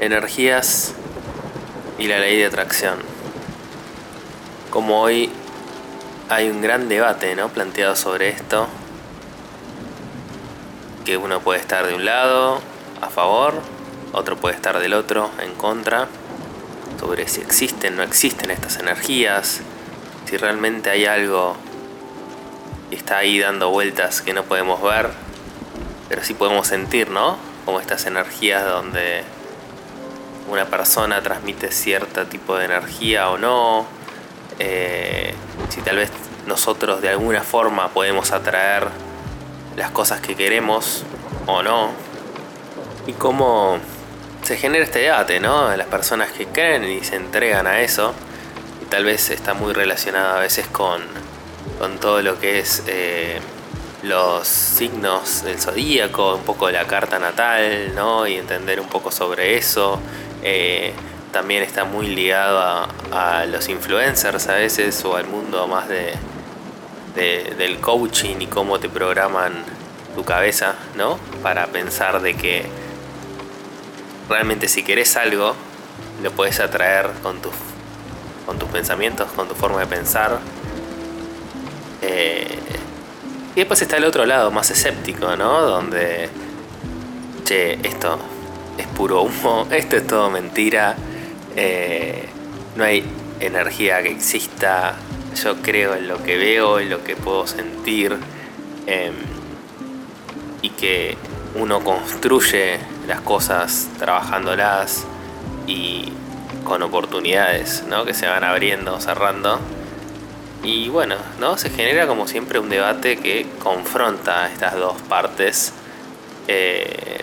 energías y la ley de atracción. Como hoy hay un gran debate ¿no? planteado sobre esto, que uno puede estar de un lado a favor, otro puede estar del otro en contra, sobre si existen o no existen estas energías, si realmente hay algo que está ahí dando vueltas que no podemos ver, pero sí podemos sentir, ¿no? Como estas energías donde una persona transmite cierto tipo de energía o no, eh, si tal vez nosotros de alguna forma podemos atraer las cosas que queremos o no, y cómo se genera este debate, ¿no? Las personas que creen y se entregan a eso, y tal vez está muy relacionado a veces con, con todo lo que es eh, los signos del zodíaco, un poco la carta natal, ¿no? Y entender un poco sobre eso. Eh, también está muy ligado a, los influencers a veces o al mundo más de, del coaching y cómo te programan tu cabeza, ¿no? Para pensar de que realmente si querés algo, lo puedes atraer con tus, con tus pensamientos, con tu forma de pensar. Eh, y después está el otro lado, más escéptico, ¿no? Donde, che, esto es puro humo, esto es todo mentira, eh, no hay energía que exista, yo creo en lo que veo, en lo que puedo sentir, em, y que uno construye las cosas trabajándolas y con oportunidades ¿no? que se van abriendo, cerrando. Y bueno, ¿no? Se genera como siempre un debate que confronta estas dos partes. Eh,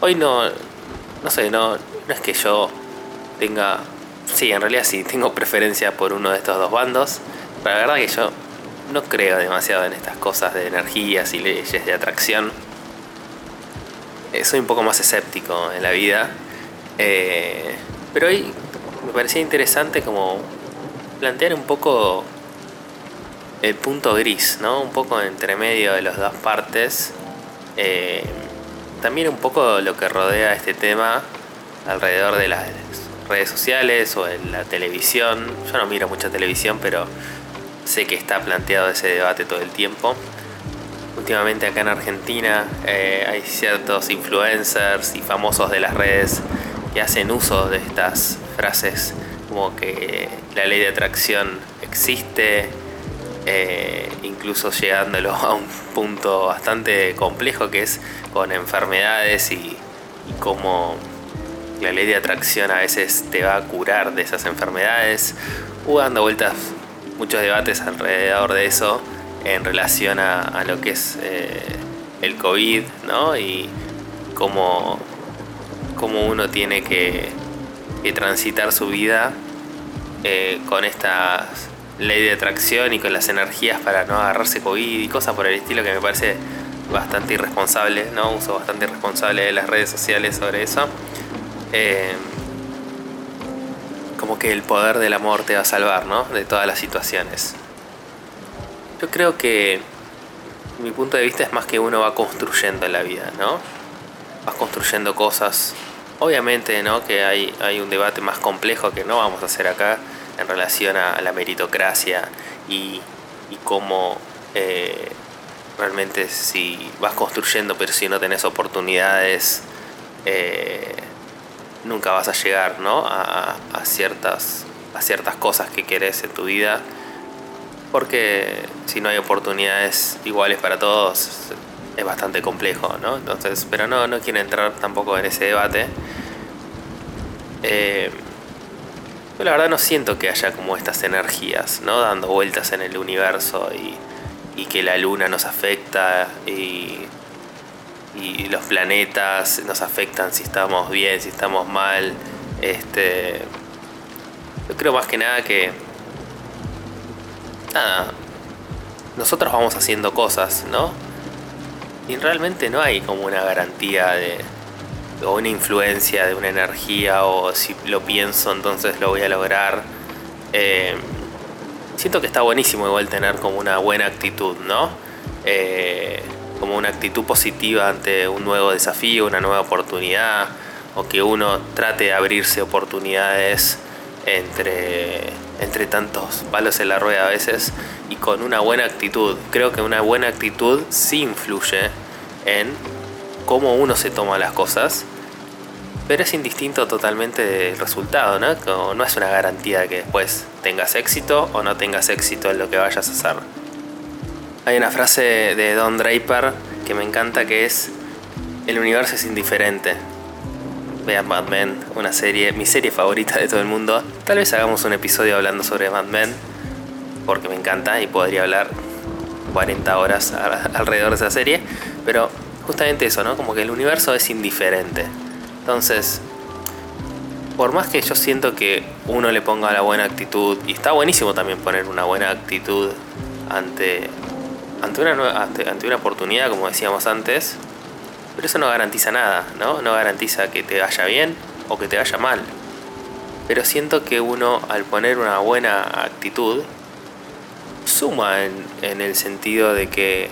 hoy no, no sé, no, no es que yo tenga, sí, en realidad sí, tengo preferencia por uno de estos dos bandos, pero la verdad que yo no creo demasiado en estas cosas de energías y leyes de atracción. Eh, soy un poco más escéptico en la vida. Eh, pero hoy me parecía interesante como plantear un poco el punto gris, ¿no? Un poco entre medio de las dos partes. Eh, también un poco lo que rodea este tema alrededor de las redes sociales o en la televisión. Yo no miro mucha televisión, pero sé que está planteado ese debate todo el tiempo últimamente acá en Argentina eh, hay ciertos influencers y famosos de las redes que hacen uso de estas frases como que la ley de atracción existe, eh, incluso llegándolo a un punto bastante complejo que es con enfermedades y, cómo la ley de atracción a veces te va a curar de esas enfermedades. Hubo dando vueltas muchos debates alrededor de eso en relación a, lo que es eh, el COVID, ¿no? Y cómo, cómo uno tiene que, transitar su vida eh, con esta ley de atracción y con las energías para no agarrarse COVID y cosas por el estilo que me parece bastante irresponsable, ¿no? Uso bastante irresponsable de las redes sociales sobre eso. Eh, como que el poder del amor te va a salvar, ¿no? De todas las situaciones. Yo creo que mi punto de vista es más que uno va construyendo en la vida, ¿no? Vas construyendo cosas. Obviamente, ¿no? Que hay, hay un debate más complejo que no vamos a hacer acá en relación a, la meritocracia y, cómo eh, realmente si vas construyendo pero si no tenés oportunidades, eh, nunca vas a llegar, ¿no? A, a, ciertas, a ciertas cosas que querés en tu vida porque si no hay oportunidades iguales para todos es bastante complejo, ¿no? Entonces, pero no, no quiero entrar tampoco en ese debate. Eh, yo la verdad no siento que haya como estas energías, ¿no? Dando vueltas en el universo y, que la luna nos afecta y, y los planetas nos afectan si estamos bien, si estamos mal. Este, yo creo más que nada que nada, nosotros vamos haciendo cosas, ¿no? Y realmente no hay como una garantía de, o una influencia de una energía o si lo pienso entonces lo voy a lograr. Eh, siento que está buenísimo igual tener como una buena actitud, ¿no? Eh, como una actitud positiva ante un nuevo desafío, una nueva oportunidad, o que uno trate de abrirse oportunidades entre, entre tantos palos en la rueda a veces y con una buena actitud. Creo que una buena actitud sí influye en cómo uno se toma las cosas, pero es indistinto totalmente del resultado, ¿no? No es una garantía de que después tengas éxito o no tengas éxito en lo que vayas a hacer. Hay una frase de Don Draper que me encanta que es, el universo es indiferente, vean Mad Men, una serie, mi serie favorita de todo el mundo. Tal vez hagamos un episodio hablando sobre Mad Men, porque me encanta y podría hablar 40 horas alrededor de esa serie, pero justamente eso, ¿no? Como que el universo es indiferente. Entonces, por más que yo siento que uno le ponga la buena actitud, y está buenísimo también poner una buena actitud ante, ante, una, ante una oportunidad, como decíamos antes, pero eso no garantiza nada, ¿no? No garantiza que te vaya bien o que te vaya mal. Pero siento que uno al poner una buena actitud suma en, en el sentido de que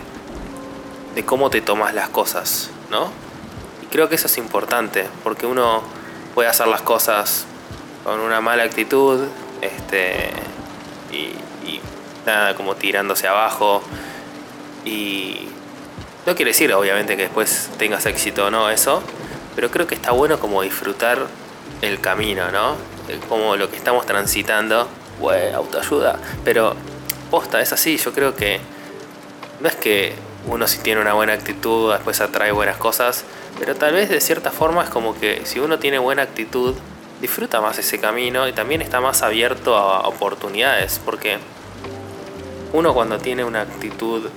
de cómo te tomas las cosas, ¿no? Y creo que eso es importante, porque uno puede hacer las cosas con una mala actitud, este, y, y nada, como tirándose abajo, y no quiere decir, obviamente, que después tengas éxito o no, eso. Pero creo que está bueno como disfrutar el camino, ¿no? Como lo que estamos transitando. Güey, autoayuda. Pero, posta, es así. Yo creo que no es que uno si tiene una buena actitud después atrae buenas cosas. Pero tal vez de cierta forma es como que si uno tiene buena actitud, disfruta más ese camino y también está más abierto a oportunidades. Porque uno cuando tiene una actitud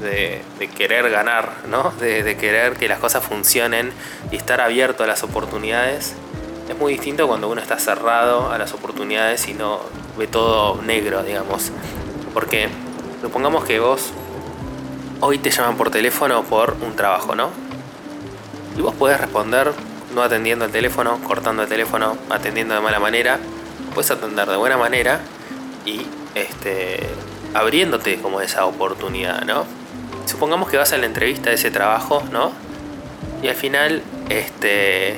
de, querer ganar, ¿no? De, querer que las cosas funcionen y estar abierto a las oportunidades. Es muy distinto cuando uno está cerrado a las oportunidades y no ve todo negro, digamos. Porque supongamos que vos hoy te llaman por teléfono por un trabajo, ¿no? Y vos podés responder no atendiendo el teléfono, cortando el teléfono, atendiendo de mala manera. Puedes atender de buena manera y este, abriéndote como esa oportunidad, ¿no? supongamos que vas a la entrevista de ese trabajo, ¿no? Y al final, este,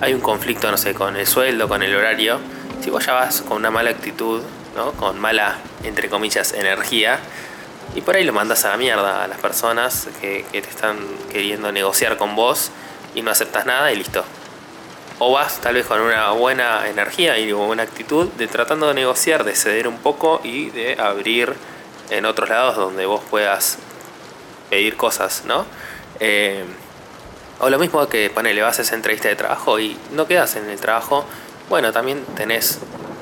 hay un conflicto, no sé, con el sueldo, con el horario. Si vos ya vas con una mala actitud, ¿no? Con mala, entre comillas, energía, y por ahí lo mandas a la mierda a las personas que, te están queriendo negociar con vos y no aceptas nada y listo. O vas tal vez con una buena energía y buena actitud de tratando de negociar, de ceder un poco y de abrir en otros lados donde vos puedas pedir cosas, ¿no? Eh, o lo mismo que ponele, vas a esa entrevista de trabajo y no quedas en el trabajo. Bueno, también tenés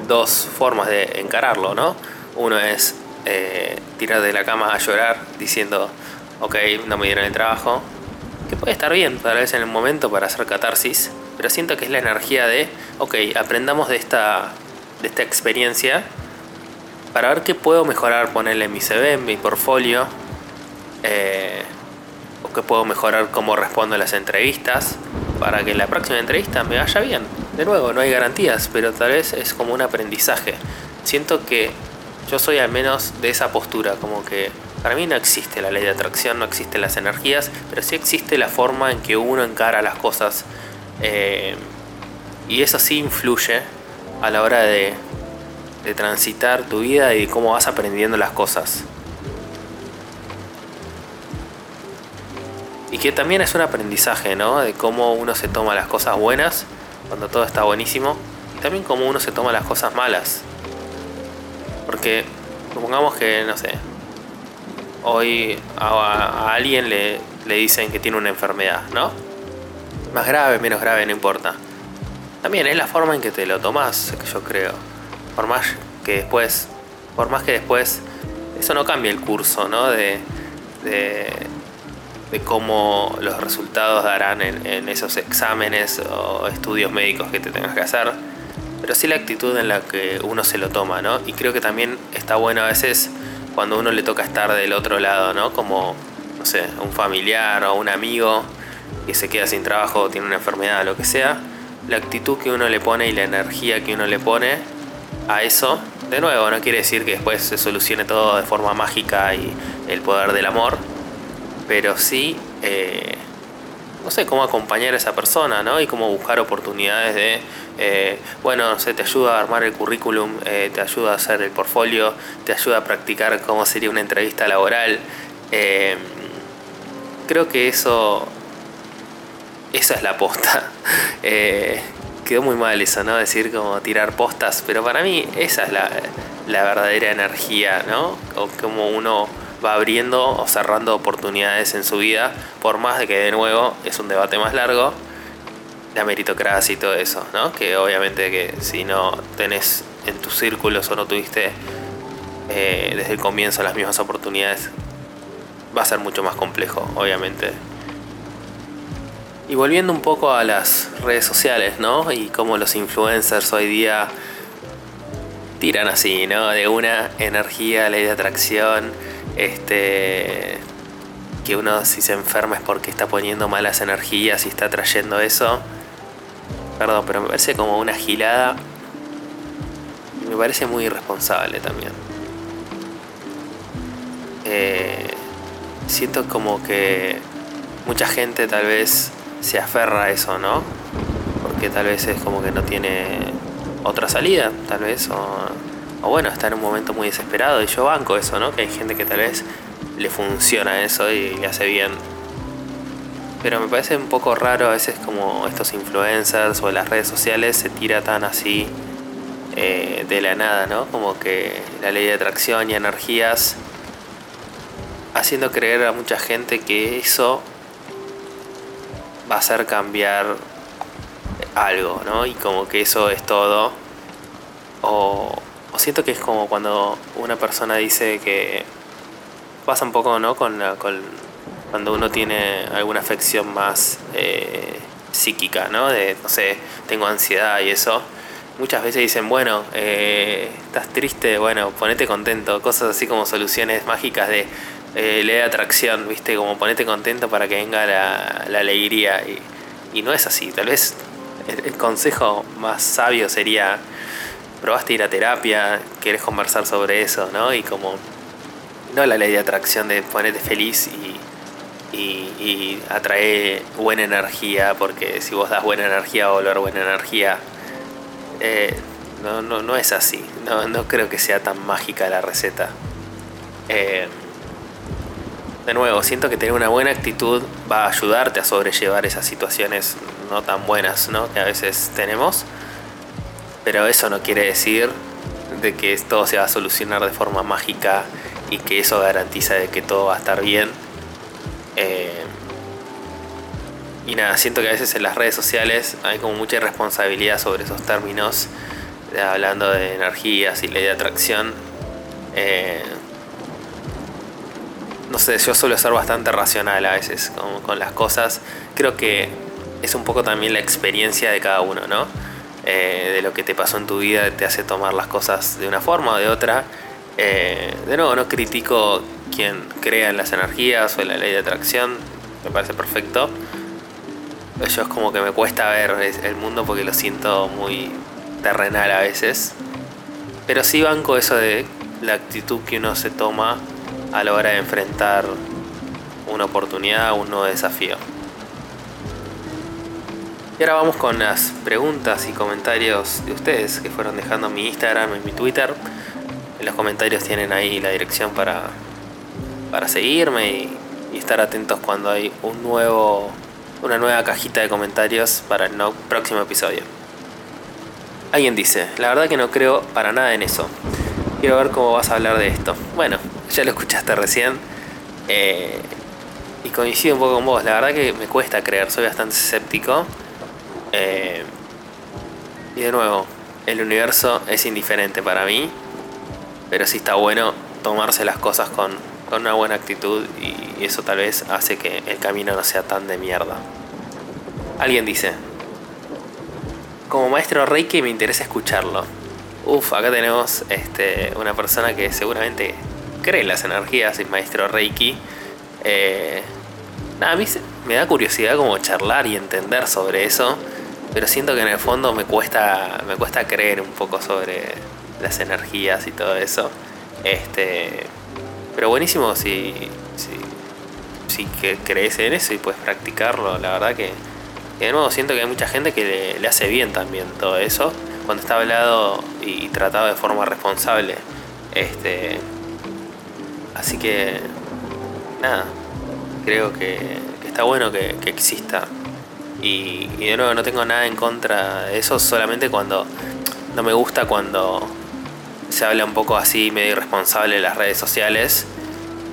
dos formas de encararlo, ¿no? Uno es eh, tirar de la cama a llorar diciendo, ok, no me dieron el trabajo. Que puede estar bien, tal vez en el momento para hacer catarsis, pero siento que es la energía de, ok, aprendamos de esta, de esta experiencia para ver qué puedo mejorar, ponerle en mi CV, en mi portfolio, eh, o que puedo mejorar cómo respondo a las entrevistas para que la próxima entrevista me vaya bien. De nuevo, no hay garantías, pero tal vez es como un aprendizaje. Siento que yo soy al menos de esa postura, como que para mí no existe la ley de atracción, no existen las energías, pero sí existe la forma en que uno encara las cosas. Eh, y eso sí influye a la hora de, de transitar tu vida y cómo vas aprendiendo las cosas. Y que también es un aprendizaje, ¿no? De cómo uno se toma las cosas buenas cuando todo está buenísimo. Y también cómo uno se toma las cosas malas. Porque supongamos que, no sé, hoy a, alguien le, le dicen que tiene una enfermedad, ¿no? Más grave, menos grave, no importa. También es la forma en que te lo tomas, yo creo. Por más que después, por más que después, eso no cambia el curso, ¿no? De, de, de cómo los resultados darán en, esos exámenes o estudios médicos que te tengas que hacer, pero sí la actitud en la que uno se lo toma, ¿no? Y creo que también está bueno a veces cuando uno le toca estar del otro lado, ¿no? Como, no sé, un familiar o un amigo que se queda sin trabajo, tiene una enfermedad, o lo que sea, la actitud que uno le pone y la energía que uno le pone a eso, de nuevo, no quiere decir que después se solucione todo de forma mágica y el poder del amor, pero sí eh, no sé, cómo acompañar a esa persona, ¿no? Y cómo buscar oportunidades de, eh, bueno, no sé, te ayuda a armar el currículum, eh, te ayuda a hacer el portfolio, te ayuda a practicar cómo sería una entrevista laboral. Eh, creo que eso, esa es la posta. quedó muy mal eso, ¿no? Decir como tirar postas, pero para mí esa es la, la verdadera energía, ¿no? O como uno va abriendo o cerrando oportunidades en su vida, por más de que de nuevo es un debate más largo, la meritocracia y todo eso, ¿no? Que obviamente que si no tenés en tus círculos o no tuviste eh, desde el comienzo las mismas oportunidades, va a ser mucho más complejo, obviamente. Y volviendo un poco a las redes sociales, ¿no? Y cómo los influencers hoy día tiran así, ¿no? De una energía, ley de atracción, este que uno si se enferma es porque está poniendo malas energías y está trayendo eso. Perdón, pero me parece como una gilada. Me parece muy irresponsable también. Eh, siento como que mucha gente tal vez se aferra a eso, ¿no? Porque tal vez es como que no tiene otra salida, tal vez, o o bueno, está en un momento muy desesperado y yo banco eso, ¿no? Que hay gente que tal vez le funciona eso y le hace bien. Pero me parece un poco raro a veces como estos influencers o las redes sociales se tira tan así eh, de la nada, ¿no? Como que la ley de atracción y energías haciendo creer a mucha gente que eso va a hacer cambiar algo, ¿no? Y como que eso es todo. O, o siento que es como cuando una persona dice que pasa un poco, ¿no? Con, cuando uno tiene alguna afección más eh, psíquica, ¿no? De, no sé, tengo ansiedad y eso. Muchas veces dicen, bueno, eh, estás triste, bueno, ponete contento. Cosas así como soluciones mágicas de eh, ley de atracción, ¿viste? Como ponete contento para que venga la, la alegría. Y, y, no es así. Tal vez el consejo más sabio sería probaste ir a terapia, querés conversar sobre eso, ¿no? Y como, no la ley de atracción de ponerte feliz y, y, atraer buena energía, porque si vos das buena energía va a volver buena energía. Eh, no, no, no, es así, no, no, creo que sea tan mágica la receta. Eh, de nuevo, siento que tener una buena actitud va a ayudarte a sobrellevar esas situaciones no tan buenas ¿no? que a veces tenemos. Pero eso no quiere decir de que todo se va a solucionar de forma mágica y que eso garantiza de que todo va a estar bien. Eh, y nada, siento que a veces en las redes sociales hay como mucha irresponsabilidad sobre esos términos, hablando de energías y ley de atracción. Eh, no sé, yo suelo ser bastante racional a veces con, con las cosas. Creo que es un poco también la experiencia de cada uno, ¿no? Eh, de lo que te pasó en tu vida te hace tomar las cosas de una forma o de otra. Eh, de nuevo, no critico quien crea en las energías o en la ley de atracción, me parece perfecto. Yo es como que me cuesta ver el mundo porque lo siento muy terrenal a veces. Pero sí banco eso de la actitud que uno se toma a la hora de enfrentar una oportunidad, un nuevo desafío. Y ahora vamos con las preguntas y comentarios de ustedes que fueron dejando en mi Instagram y mi Twitter. En los comentarios tienen ahí la dirección para, para seguirme y, estar atentos cuando hay un nuevo, una nueva cajita de comentarios para el próximo episodio. Alguien dice, la verdad que no creo para nada en eso. Quiero ver cómo vas a hablar de esto. Bueno, ya lo escuchaste recién. Eh, y coincido un poco con vos. La verdad que me cuesta creer, soy bastante escéptico. Eh, y de nuevo, el universo es indiferente para mí, pero sí está bueno tomarse las cosas con, una buena actitud y eso tal vez hace que el camino no sea tan de mierda. Alguien dice, como maestro Reiki me interesa escucharlo. Uf, acá tenemos este, una persona que seguramente cree las energías y maestro Reiki. Eh, nada, a mí me da curiosidad como charlar y entender sobre eso pero siento que en el fondo me cuesta, me cuesta creer un poco sobre las energías y todo eso. Este, pero buenísimo si, si que crees en eso y puedes practicarlo, la verdad que, de nuevo siento que hay mucha gente que le, hace bien también todo eso, cuando está hablado y tratado de forma responsable. Este, así que, nada, creo que, está bueno que, exista. Y, y, de nuevo, no tengo nada en contra de eso, solamente cuando no me gusta cuando se habla un poco así, medio irresponsable en las redes sociales.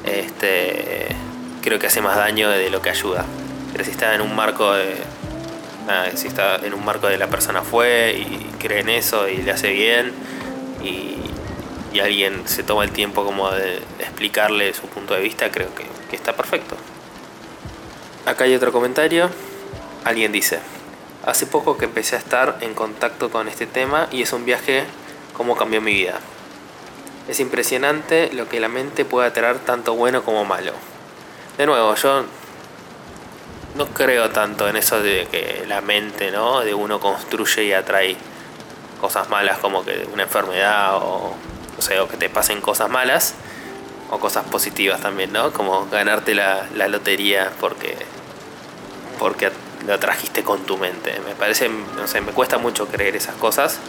Este, creo que hace más daño de lo que ayuda. Pero si está en un marco de. si está en un marco de la persona fue y cree en eso y le hace bien y, alguien se toma el tiempo como de explicarle su punto de vista, creo que está perfecto. Acá hay otro comentario. Alguien dice, hace poco que empecé a estar en contacto con este tema y es un viaje como cambió mi vida. Es impresionante lo que la mente puede atraer tanto bueno como malo. De nuevo, yo no creo tanto en eso de que la mente, ¿no? De uno construye y atrae cosas malas como que una enfermedad o, o sea, o que te pasen cosas malas o cosas positivas también, ¿no? Como ganarte la, la lotería porque porque lo trajiste con tu mente. Me parece, no sé, me cuesta mucho creer esas cosas.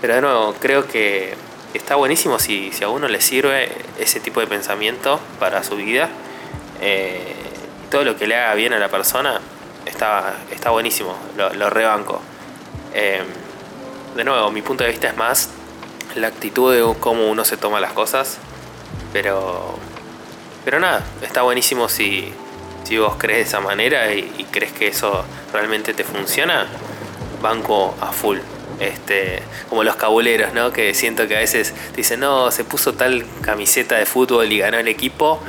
Pero de nuevo, creo que está buenísimo si, si a uno le sirve ese tipo de pensamiento para su vida. Eh, todo lo que le haga bien a la persona está, está buenísimo, lo, rebanco. Eh, de nuevo, mi punto de vista es más la actitud de cómo uno se toma las cosas. Pero, pero nada, está buenísimo si, si vos crees de esa manera y, y crees que eso realmente te funciona. Banco a full este, como los cabuleros, ¿no? Que siento que a veces dicen, no, se puso tal camiseta de fútbol y ganó el equipo.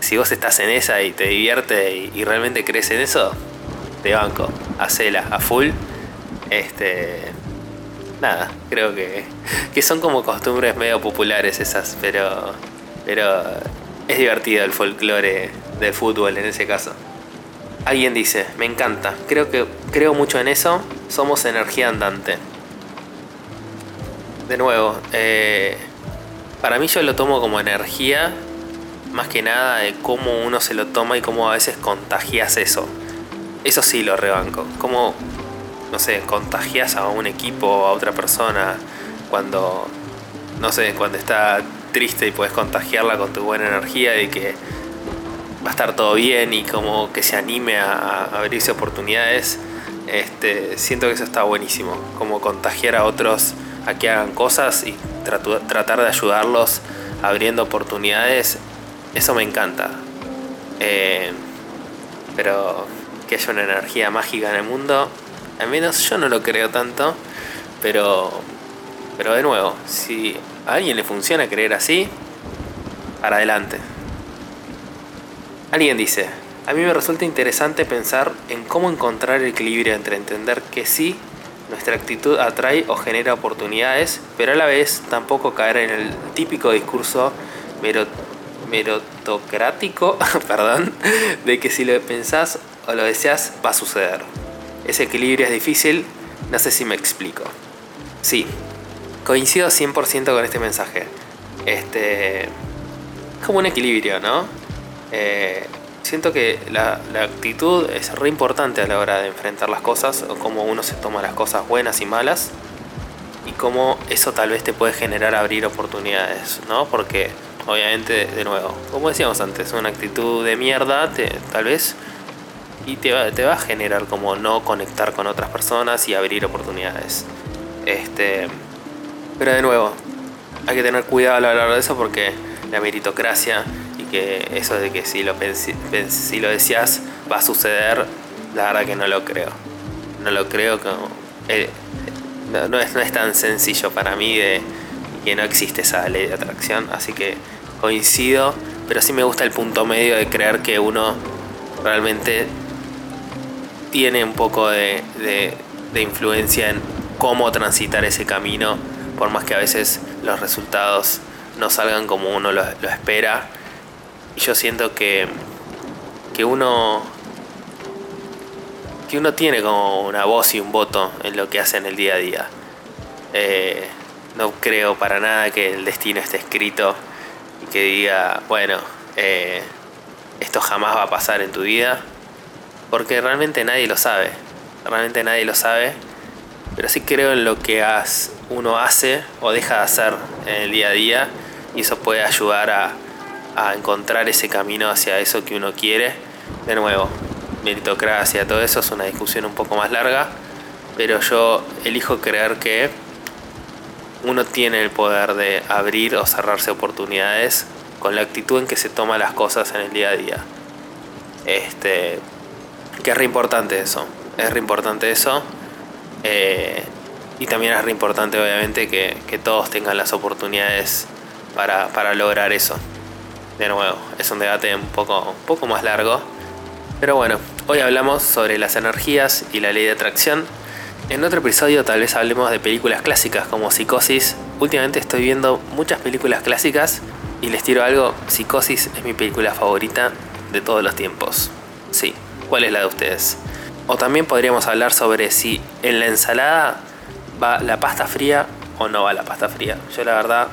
Si vos estás en esa y te divierte y, realmente crees en eso, te banco, hacela a full. Este, nada, creo que, que son como costumbres medio populares esas, pero, pero es divertido el folclore del fútbol en ese caso. Alguien dice, me encanta, creo que creo mucho en eso, somos energía andante. De nuevo, eh, para mí yo lo tomo como energía, más que nada de cómo uno se lo toma y cómo a veces contagias eso. Eso sí lo rebanco. Cómo, no sé, contagias a un equipo a otra persona cuando, no sé, cuando está triste y puedes contagiarla con tu buena energía y que va a estar todo bien y como que se anime a, abrirse oportunidades. Este, siento que eso está buenísimo, como contagiar a otros a que hagan cosas y tratar de ayudarlos abriendo oportunidades, eso me encanta. Eh, pero que haya una energía mágica en el mundo, al menos yo no lo creo tanto, pero, pero de nuevo, si a alguien le funciona creer así, para adelante. Alguien dice, a mí me resulta interesante pensar en cómo encontrar el equilibrio entre entender que sí, nuestra actitud atrae o genera oportunidades, pero a la vez tampoco caer en el típico discurso merotocrático, perdón, de que si lo pensás o lo deseas va a suceder. Ese equilibrio es difícil, no sé si me explico. Sí, coincido 100% con este mensaje. Este, como un equilibrio, ¿no? Eh, siento que la, actitud es re importante a la hora de enfrentar las cosas, o cómo uno se toma las cosas buenas y malas, y cómo eso tal vez te puede generar abrir oportunidades, ¿no? Porque obviamente, de nuevo, como decíamos antes, una actitud de mierda, tal vez, y te va, te va a generar como no conectar con otras personas y abrir oportunidades. Este, pero de nuevo, hay que tener cuidado a hablar de eso porque la meritocracia que eso de que si lo, si lo decías va a suceder, la verdad que no lo creo. No lo creo como... Eh, no, es, no es tan sencillo para mí de que no existe esa ley de atracción, así que coincido, pero sí me gusta el punto medio de creer que uno realmente tiene un poco de, de, influencia en cómo transitar ese camino, por más que a veces los resultados no salgan como uno lo, lo espera yo siento que, que uno que uno tiene como una voz y un voto en lo que hace en el día a día. Eh, no creo para nada que el destino esté escrito y que diga, bueno, eh, esto jamás va a pasar en tu vida, porque realmente nadie lo sabe, realmente nadie lo sabe, pero sí creo en lo que uno hace o deja de hacer en el día a día y eso puede ayudar a, a encontrar ese camino hacia eso que uno quiere. De nuevo, meritocracia, todo eso es una discusión un poco más larga, pero yo elijo creer que uno tiene el poder de abrir o cerrarse oportunidades con la actitud en que se toma las cosas en el día a día. Este, que es re importante eso, es re importante eso. Eh, y también es re importante obviamente que, todos tengan las oportunidades para, para, lograr eso. De nuevo, es un debate un poco, un poco más largo. Pero bueno, hoy hablamos sobre las energías y la ley de atracción. En otro episodio tal vez hablemos de películas clásicas como Psicosis. Últimamente estoy viendo muchas películas clásicas y les tiro algo, Psicosis es mi película favorita de todos los tiempos. Sí, ¿cuál es la de ustedes? O también podríamos hablar sobre si en la ensalada va la pasta fría o no va la pasta fría. Yo la verdad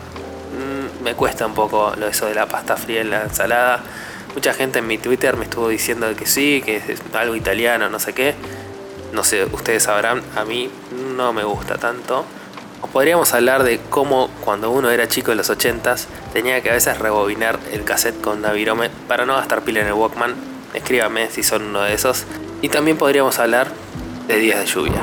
me cuesta un poco lo eso de la pasta fría en la ensalada. Mucha gente en mi Twitter me estuvo diciendo que sí, que es algo italiano, no sé qué. No sé, ustedes sabrán, a mí no me gusta tanto. O podríamos hablar de cómo cuando uno era chico en los 80s tenía que a veces rebobinar el cassette con Navirome para no gastar pila en el Walkman. Escríbame si son uno de esos. Y también podríamos hablar de días de lluvia.